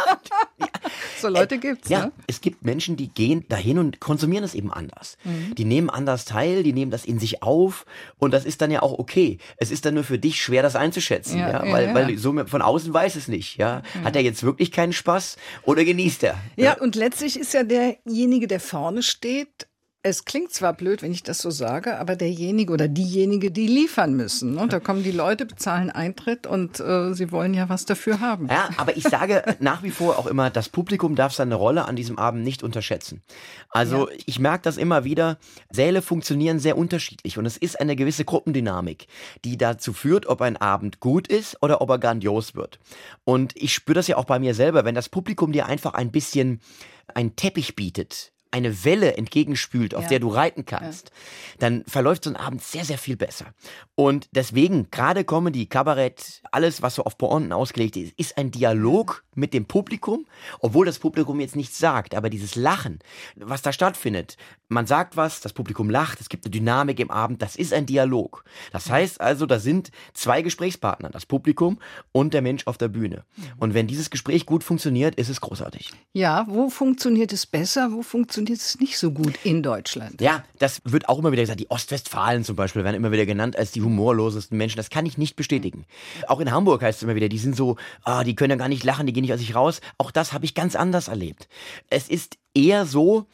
So Leute gibt's, Ja, ne? es gibt Menschen, die gehen dahin und konsumieren es eben anders. Die nehmen anders teil, die nehmen das in sich auf und das ist dann ja auch okay. Es ist dann nur für dich schwer, das einzuschätzen, Ja, ja, weil, ja. weil so von außen weiß es nicht, ja. Hat er jetzt wirklich keinen Spaß oder genießt er? Ja, und letztlich ist ja derjenige, der vorne steht, Es klingt zwar blöd, wenn ich das so sage, aber derjenige oder diejenige, die liefern müssen. Und da kommen die Leute, bezahlen Eintritt und äh, sie wollen ja was dafür haben. Ja, aber ich sage nach wie vor auch immer, das Publikum darf seine Rolle an diesem Abend nicht unterschätzen. Also ja. ich merke das immer wieder, Säle funktionieren sehr unterschiedlich und es ist eine gewisse Gruppendynamik, die dazu führt, ob ein Abend gut ist oder ob er grandios wird. Und ich spüre das ja auch bei mir selber, wenn das Publikum dir einfach ein bisschen einen Teppich bietet, eine Welle entgegenspült, auf ja. der du reiten kannst, ja. dann verläuft so ein Abend sehr, sehr viel besser. Und deswegen, gerade Comedy, Kabarett, alles, was so auf Pointen ausgelegt ist, ist ein Dialog mit dem Publikum, obwohl das Publikum jetzt nichts sagt, aber dieses Lachen, was da stattfindet, man sagt was, das Publikum lacht, es gibt eine Dynamik im Abend, das ist ein Dialog. Das heißt also, da sind zwei Gesprächspartner, das Publikum und der Mensch auf der Bühne. Und wenn dieses Gespräch gut funktioniert, ist es großartig. Ja, wo funktioniert es besser, wo funktioniert es nicht so gut in Deutschland? Ja, das wird auch immer wieder gesagt. Die Ostwestfalen zum Beispiel werden immer wieder genannt als die humorlosesten Menschen. Das kann ich nicht bestätigen. Auch in Hamburg heißt es immer wieder, die sind so, ah, die können ja gar nicht lachen, die gehen nicht aus sich raus. Auch das habe ich ganz anders erlebt. Es ist eher so,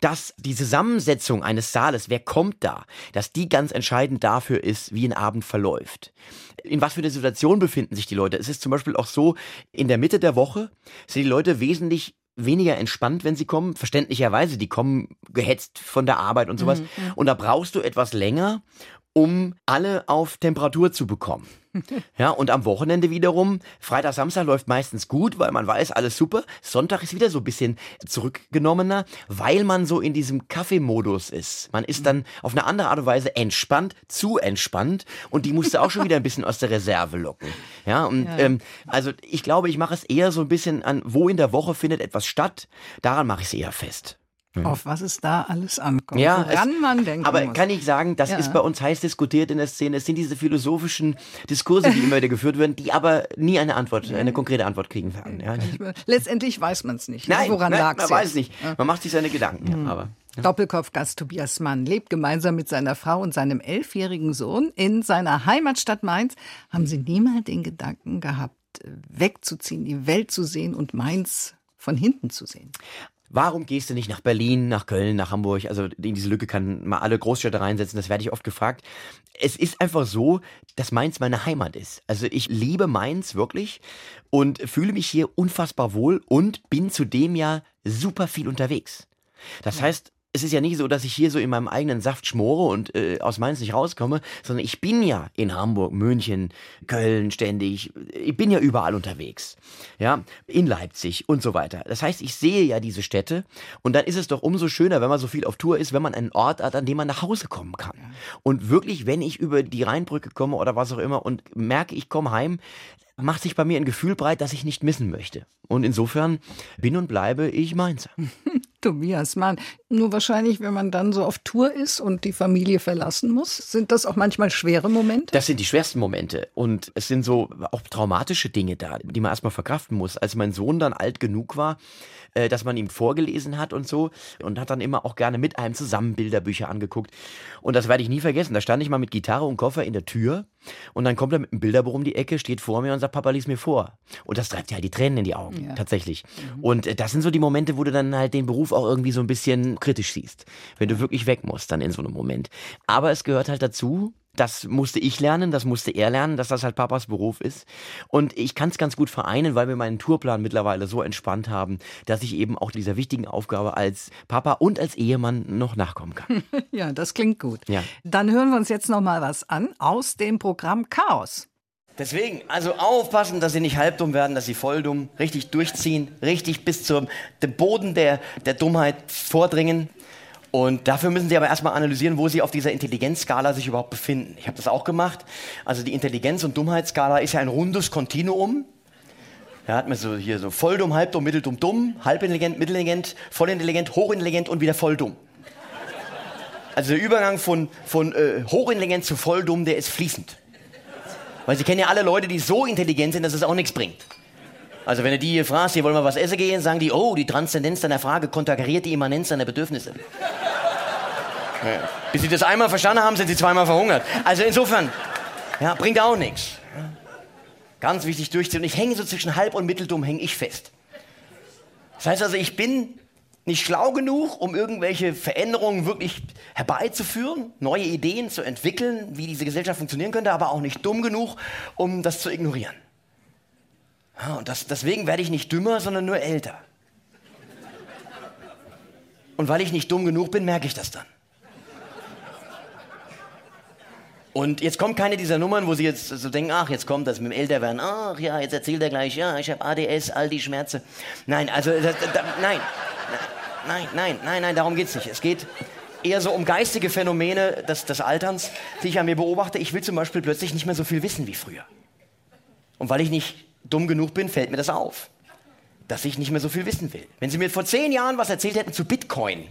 dass die Zusammensetzung eines Saales, wer kommt da, dass die ganz entscheidend dafür ist, wie ein Abend verläuft. In was für einer Situation befinden sich die Leute? Es ist zum Beispiel auch so, in der Mitte der Woche sind die Leute wesentlich weniger entspannt, wenn sie kommen. Verständlicherweise, die kommen gehetzt von der Arbeit und sowas. Mhm. mhm. Und da brauchst du etwas länger, um alle auf Temperatur zu bekommen. Ja, und am Wochenende wiederum, Freitag, Samstag läuft meistens gut, weil man weiß, alles super. Sonntag ist wieder so ein bisschen zurückgenommener, weil man so in diesem Kaffeemodus ist. Man ist dann auf eine andere Art und Weise entspannt, zu entspannt und die musste auch schon wieder ein bisschen aus der Reserve locken. Ja, und ja. Ähm, also ich glaube, ich mache es eher so ein bisschen an, wo in der Woche findet etwas statt. Daran mache ich es eher fest. Auf was es da alles ankommt, ja, woran es, man denken Aber muss. kann ich sagen, das ja. ist bei uns heiß diskutiert in der Szene. Es sind diese philosophischen Diskurse, die immer wieder geführt werden, die aber nie eine Antwort, eine konkrete Antwort kriegen werden. Ja. Letztendlich weiß man es nicht. Ne? Nein, woran lag es? Man weiß es nicht. Man macht sich seine Gedanken. Mhm. Aber. Doppelkopfgast Tobias Mann lebt gemeinsam mit seiner Frau und seinem elfjährigen Sohn in seiner Heimatstadt Mainz. Haben Sie niemals den Gedanken gehabt, wegzuziehen, die Welt zu sehen und Mainz von hinten zu sehen? Warum gehst du nicht nach Berlin, nach Köln, nach Hamburg? Also in diese Lücke kann man alle Großstädte reinsetzen, das werde ich oft gefragt. Es ist einfach so, dass Mainz meine Heimat ist. Also ich liebe Mainz wirklich und fühle mich hier unfassbar wohl und bin zudem ja super viel unterwegs. Das heißt, es ist ja nicht so, dass ich hier so in meinem eigenen Saft schmore und äh, aus Mainz nicht rauskomme, sondern ich bin ja in Hamburg, München, Köln ständig. Ich bin ja überall unterwegs. Ja, in Leipzig und so weiter. Das heißt, ich sehe ja diese Städte und dann ist es doch umso schöner, wenn man so viel auf Tour ist, wenn man einen Ort hat, an dem man nach Hause kommen kann. Und wirklich, wenn ich über die Rheinbrücke komme oder was auch immer und merke, ich komme heim, macht sich bei mir ein Gefühl breit, das ich nicht missen möchte. Und insofern bin und bleibe ich Mainzer. Tobias Mann. Nur wahrscheinlich, wenn man dann so auf Tour ist und die Familie verlassen muss, sind das auch manchmal schwere Momente? Das sind die schwersten Momente. Und es sind so auch traumatische Dinge da, die man erstmal verkraften muss. Als mein Sohn dann alt genug war, äh, dass man ihm vorgelesen hat und so und hat dann immer auch gerne mit einem zusammen Bilderbücher angeguckt. Und das werde ich nie vergessen. Da stand ich mal mit Gitarre und Koffer in der Tür und dann kommt er mit einem Bilderbuch um die Ecke, steht vor mir und sagt, Papa, lies mir vor. Und das treibt ja die Tränen in die Augen, ja. tatsächlich. Mhm. Und äh, das sind so die Momente, wo du dann halt den Beruf auch irgendwie so ein bisschen kritisch siehst. Wenn du wirklich weg musst dann in so einem Moment. Aber es gehört halt dazu, das musste ich lernen, das musste er lernen, dass das halt Papas Beruf ist. Und ich kann es ganz gut vereinen, weil wir meinen Tourplan mittlerweile so entspannt haben, dass ich eben auch dieser wichtigen Aufgabe als Papa und als Ehemann noch nachkommen kann. ja, das klingt gut. Ja. Dann hören wir uns jetzt noch mal was an aus dem Programm Chaos. Deswegen, also aufpassen, dass sie nicht halbdumm werden, dass sie volldumm, richtig durchziehen, richtig bis zum Boden der, der Dummheit vordringen. Und dafür müssen Sie aber erstmal analysieren, wo Sie auf dieser Intelligenzskala sich überhaupt befinden. Ich habe das auch gemacht. Also die Intelligenz- und Dummheitsskala ist ja ein rundes Kontinuum. Da hat man so hier so volldumm, halbdumm, mitteldumm, dumm, halbintelligent, mittelintelligent, vollintelligent, hochintelligent und wieder volldumm. Also der Übergang von, von äh, hochintelligent zu volldumm, der ist fließend. Weil Sie kennen ja alle Leute, die so intelligent sind, dass es auch nichts bringt. Also wenn du die hier fragst, hier wollen wir was essen gehen, sagen die, oh, die Transzendenz deiner Frage konterkariert die Immanenz deiner Bedürfnisse. Ja. Bis sie das einmal verstanden haben, sind sie zweimal verhungert. Also insofern, ja, bringt auch nichts. Ganz wichtig durchziehen. Und ich hänge so zwischen halb und mitteldumm, hänge ich fest. Das heißt also, ich bin nicht schlau genug, um irgendwelche Veränderungen wirklich herbeizuführen, neue Ideen zu entwickeln, wie diese Gesellschaft funktionieren könnte, aber auch nicht dumm genug, um das zu ignorieren. Ja, und das, deswegen werde ich nicht dümmer, sondern nur älter. Und weil ich nicht dumm genug bin, merke ich das dann. Und jetzt kommt keine dieser Nummern, wo sie jetzt so denken, ach, jetzt kommt das mit dem Älterwerden. Ach ja, jetzt erzählt er gleich, ja, ich habe ADS, all die Schmerze. Nein, also, da, da, nein, nein, nein, nein, nein, darum geht's nicht. Es geht eher so um geistige Phänomene des, des Alterns, die ich an mir beobachte. Ich will zum Beispiel plötzlich nicht mehr so viel wissen wie früher. Und weil ich nicht dumm genug bin, fällt mir das auf, dass ich nicht mehr so viel wissen will. Wenn Sie mir vor zehn Jahren was erzählt hätten zu Bitcoin,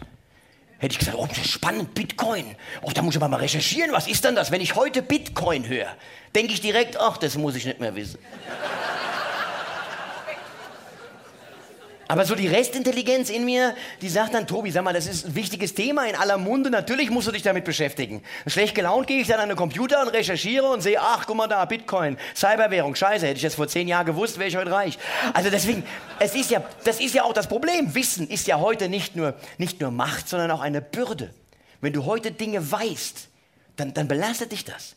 hätte ich gesagt, oh, spannend, Bitcoin. Oh, da muss ich aber mal recherchieren. Was ist denn das? Wenn ich heute Bitcoin höre, denke ich direkt, ach, das muss ich nicht mehr wissen. Aber so die Restintelligenz in mir, die sagt dann, Tobi, sag mal, das ist ein wichtiges Thema in aller Munde, natürlich musst du dich damit beschäftigen. Schlecht gelaunt gehe ich dann an den Computer und recherchiere und sehe, ach, guck mal da, Bitcoin, Cyberwährung, scheiße, hätte ich das vor zehn Jahren gewusst, wäre ich heute reich. Also deswegen, es ist ja, das ist ja auch das Problem. Wissen ist ja heute nicht nur, nicht nur Macht, sondern auch eine Bürde. Wenn du heute Dinge weißt, dann, dann belastet dich das.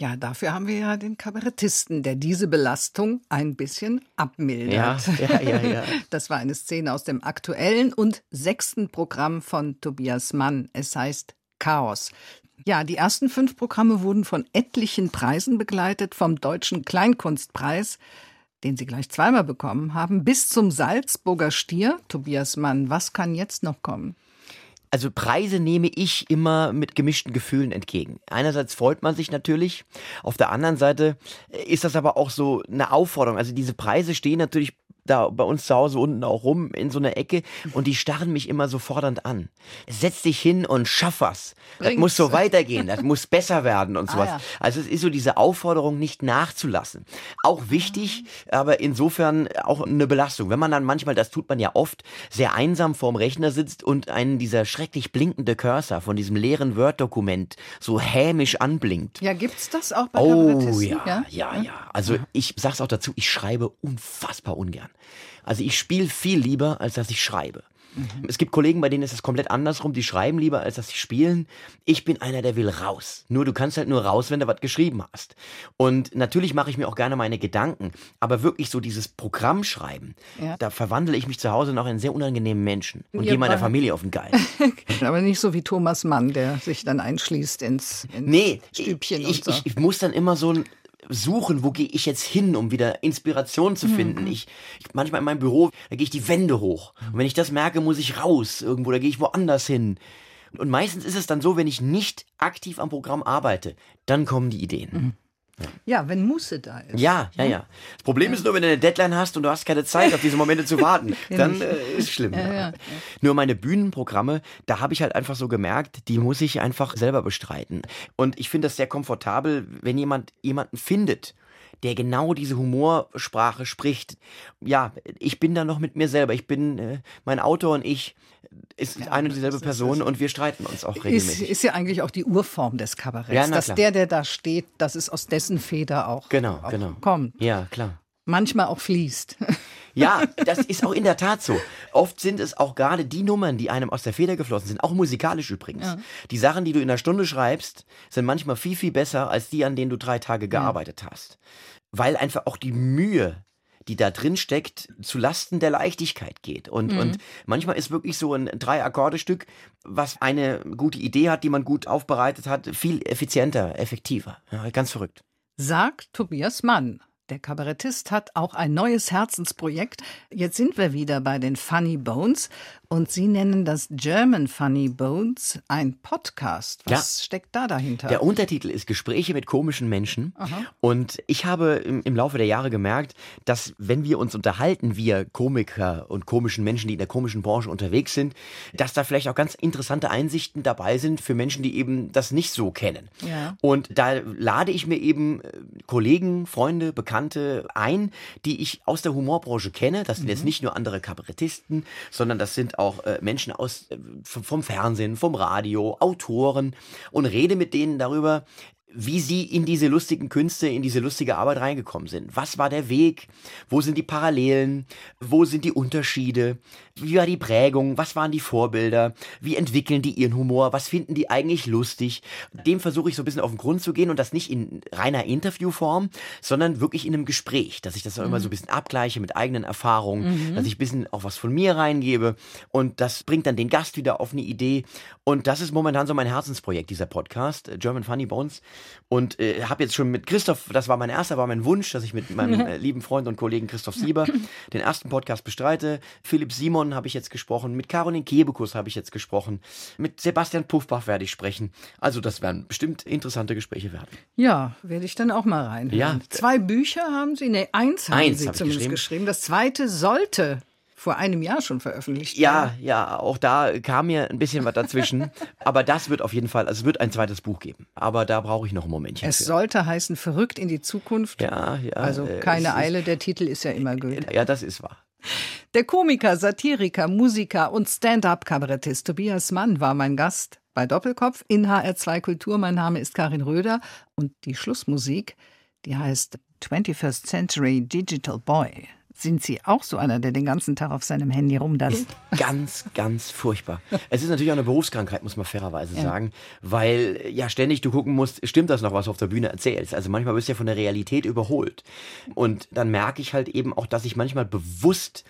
Ja, dafür haben wir ja den Kabarettisten, der diese Belastung ein bisschen abmildert. Ja, ja, ja, ja. Das war eine Szene aus dem aktuellen und sechsten Programm von Tobias Mann. Es heißt Chaos. Ja, die ersten fünf Programme wurden von etlichen Preisen begleitet, vom Deutschen Kleinkunstpreis, den Sie gleich zweimal bekommen haben, bis zum Salzburger Stier. Tobias Mann, was kann jetzt noch kommen? Also Preise nehme ich immer mit gemischten Gefühlen entgegen. Einerseits freut man sich natürlich, auf der anderen Seite ist das aber auch so eine Aufforderung. Also diese Preise stehen natürlich da bei uns zu Hause unten auch rum in so einer Ecke und die starren mich immer so fordernd an. Setz dich hin und schaff was. Das muss so weitergehen, das muss besser werden und sowas. Ah, ja. Also es ist so diese Aufforderung, nicht nachzulassen. Auch wichtig, aber insofern auch eine Belastung. Wenn man dann manchmal, das tut man ja oft, sehr einsam vorm Rechner sitzt und einen dieser schrecklich blinkende Cursor von diesem leeren Word-Dokument so hämisch anblinkt. Ja, gibt's das auch bei Oh ja, ja, ja, ja. Also ich sag's auch dazu, ich schreibe unfassbar ungern. Also ich spiele viel lieber, als dass ich schreibe. Mhm. Es gibt Kollegen, bei denen ist es komplett andersrum. Die schreiben lieber, als dass sie spielen. Ich bin einer, der will raus. Nur du kannst halt nur raus, wenn du was geschrieben hast. Und natürlich mache ich mir auch gerne meine Gedanken. Aber wirklich so dieses Programm schreiben, ja. da verwandle ich mich zu Hause noch in einen sehr unangenehmen Menschen und gehe meiner Familie auf den Geist. aber nicht so wie Thomas Mann, der sich dann einschließt ins, ins nee, Stübchen. Ich, so. ich, ich muss dann immer so ein suchen, wo gehe ich jetzt hin, um wieder Inspiration zu finden. Mhm. Ich, ich, manchmal in meinem Büro, da gehe ich die Wände hoch. Und wenn ich das merke, muss ich raus irgendwo, da gehe ich woanders hin. Und meistens ist es dann so, wenn ich nicht aktiv am Programm arbeite, dann kommen die Ideen. Mhm. Ja, wenn Muße da ist. Ja, ja, ja. Das Problem ist nur, wenn du eine Deadline hast und du hast keine Zeit, auf diese Momente zu warten, dann äh, ist schlimm. Ja, ja. Nur meine Bühnenprogramme, da habe ich halt einfach so gemerkt, die muss ich einfach selber bestreiten. Und ich finde das sehr komfortabel, wenn jemand jemanden findet, der genau diese Humorsprache spricht. Ja, ich bin da noch mit mir selber. Ich bin äh, mein Autor und ich ist ja, eine und dieselbe Person und wir streiten uns auch regelmäßig. Ist, ist ja eigentlich auch die Urform des Kabaretts, ja, dass der, der da steht, dass es aus dessen Feder auch, genau, auch genau. kommt. Ja, klar. Manchmal auch fließt. Ja, das ist auch in der Tat so. Oft sind es auch gerade die Nummern, die einem aus der Feder geflossen sind, auch musikalisch übrigens. Ja. Die Sachen, die du in einer Stunde schreibst, sind manchmal viel, viel besser als die, an denen du drei Tage gearbeitet ja. hast. Weil einfach auch die Mühe die da drin steckt, zu Lasten der Leichtigkeit geht. Und, mhm. und manchmal ist wirklich so ein Drei-Akkorde-Stück, was eine gute Idee hat, die man gut aufbereitet hat, viel effizienter, effektiver. Ja, ganz verrückt. Sagt Tobias Mann. Der Kabarettist hat auch ein neues Herzensprojekt. Jetzt sind wir wieder bei den Funny Bones und Sie nennen das German Funny Bones ein Podcast. Was ja. steckt da dahinter? Der Untertitel ist Gespräche mit komischen Menschen. Aha. Und ich habe im, im, Laufe der Jahre gemerkt, dass wenn wir uns unterhalten, wir Komiker und komischen Menschen, die in der komischen Branche unterwegs sind, dass da vielleicht auch ganz interessante Einsichten dabei sind für Menschen, die eben das nicht so kennen. Ja. Und da lade ich mir eben äh, Kollegen, Freunde, Bekannte ein, die ich aus der Humorbranche kenne. Das sind mhm. jetzt nicht nur andere Kabarettisten, sondern das sind auch äh, Menschen aus äh, vom Fernsehen, vom Radio, Autoren und rede mit denen darüber, wie sie in diese lustigen Künste, in diese lustige Arbeit reingekommen sind. Was war der Weg? Wo sind die Parallelen? Wo sind die Unterschiede? Wie war die Prägung? Was waren die Vorbilder? Wie entwickeln die ihren Humor? Was finden die eigentlich lustig? Dem versuche ich so ein bisschen auf den Grund zu gehen und das nicht in reiner Interviewform, sondern wirklich in einem Gespräch, dass ich das auch immer so ein bisschen abgleiche mit eigenen Erfahrungen, dass ich ein bisschen auch was von mir reingebe und das bringt dann den Gast wieder auf eine Idee und das ist momentan so mein Herzensprojekt, dieser Podcast, äh, German Funny Bones und äh, habe jetzt schon mit Christoph, das war mein erster, war mein Wunsch, dass ich mit meinem äh, lieben Freund und Kollegen Christoph Sieber den ersten Podcast bestreite. Philipp Simon habe ich jetzt gesprochen, mit Caroline Kebekus habe ich jetzt gesprochen, mit Sebastian Puffbach werde ich sprechen. Also das werden bestimmt interessante Gespräche werden. Ja, werde ich dann auch mal reinhören. Ja. Zwei Bücher haben Sie, nee, eins haben Eins Sie hab zumindest geschrieben. geschrieben. Das zweite sollte vor einem Jahr schon veröffentlicht Ja, werden. ja, auch da kam mir ein bisschen was dazwischen. aber das wird auf jeden Fall, also es wird ein zweites Buch geben. Aber da brauche ich noch ein Momentchen. Es für. sollte heißen Verrückt in die Zukunft. Ja, ja. Also äh, keine es ist- Eile, der Titel ist ja immer gültig. Ja, das ist wahr. Der Komiker, Satiriker, Musiker und Stand-up-Kabarettist Tobias Mann war mein Gast bei Doppelkopf in HR2 Kultur. Mein Name ist Karin Röder und die Schlussmusik, die heißt 21st Century Digital Boy. Sind Sie auch so einer, der den ganzen Tag auf seinem Handy rumdasst? Ganz, ganz furchtbar. Es ist natürlich auch eine Berufskrankheit, muss man fairerweise sagen, weil ja ständig du gucken musst, stimmt das noch, was du auf der Bühne erzählst? Also manchmal bist du ja von der Realität überholt. Und dann merke ich halt eben auch, dass ich manchmal bewusst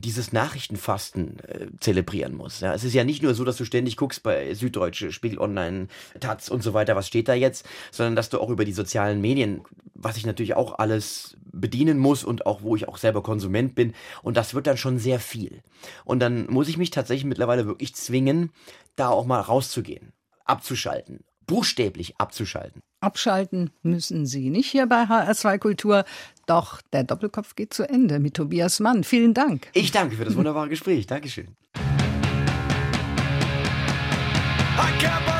dieses Nachrichtenfasten äh, zelebrieren muss. Ja, es ist ja nicht nur so, dass du ständig guckst bei Süddeutsche, Spiegel Online, Taz und so weiter, was steht da jetzt, sondern dass du auch über die sozialen Medien, was ich natürlich auch alles bedienen muss und auch wo ich auch selber Konsument bin und das wird dann schon sehr viel. Und dann muss ich mich tatsächlich mittlerweile wirklich zwingen, da auch mal rauszugehen, abzuschalten, buchstäblich abzuschalten. Abschalten müssen Sie nicht hier bei HR2 Kultur. Doch der Doppelkopf geht zu Ende mit Tobias Mann. Vielen Dank. Ich danke für das wunderbare Gespräch. Dankeschön. I